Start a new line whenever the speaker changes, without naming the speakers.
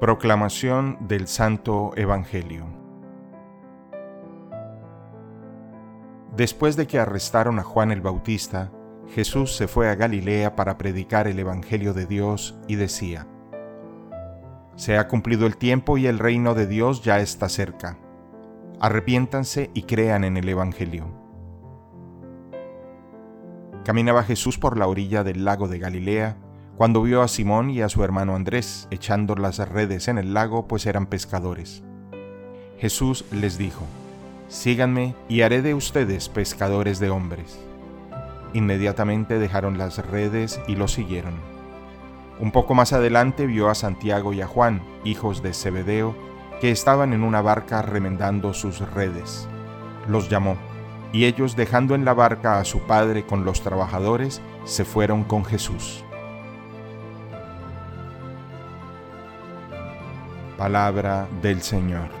Proclamación del Santo Evangelio Después de que arrestaron a Juan el Bautista, Jesús se fue a Galilea para predicar el Evangelio de Dios y decía, Se ha cumplido el tiempo y el reino de Dios ya está cerca. Arrepiéntanse y crean en el Evangelio. Caminaba Jesús por la orilla del lago de Galilea, cuando vio a Simón y a su hermano Andrés echando las redes en el lago, pues eran pescadores. Jesús les dijo, Síganme y haré de ustedes pescadores de hombres. Inmediatamente dejaron las redes y lo siguieron. Un poco más adelante vio a Santiago y a Juan, hijos de Zebedeo, que estaban en una barca remendando sus redes. Los llamó, y ellos dejando en la barca a su padre con los trabajadores, se fueron con Jesús. Palabra del Señor.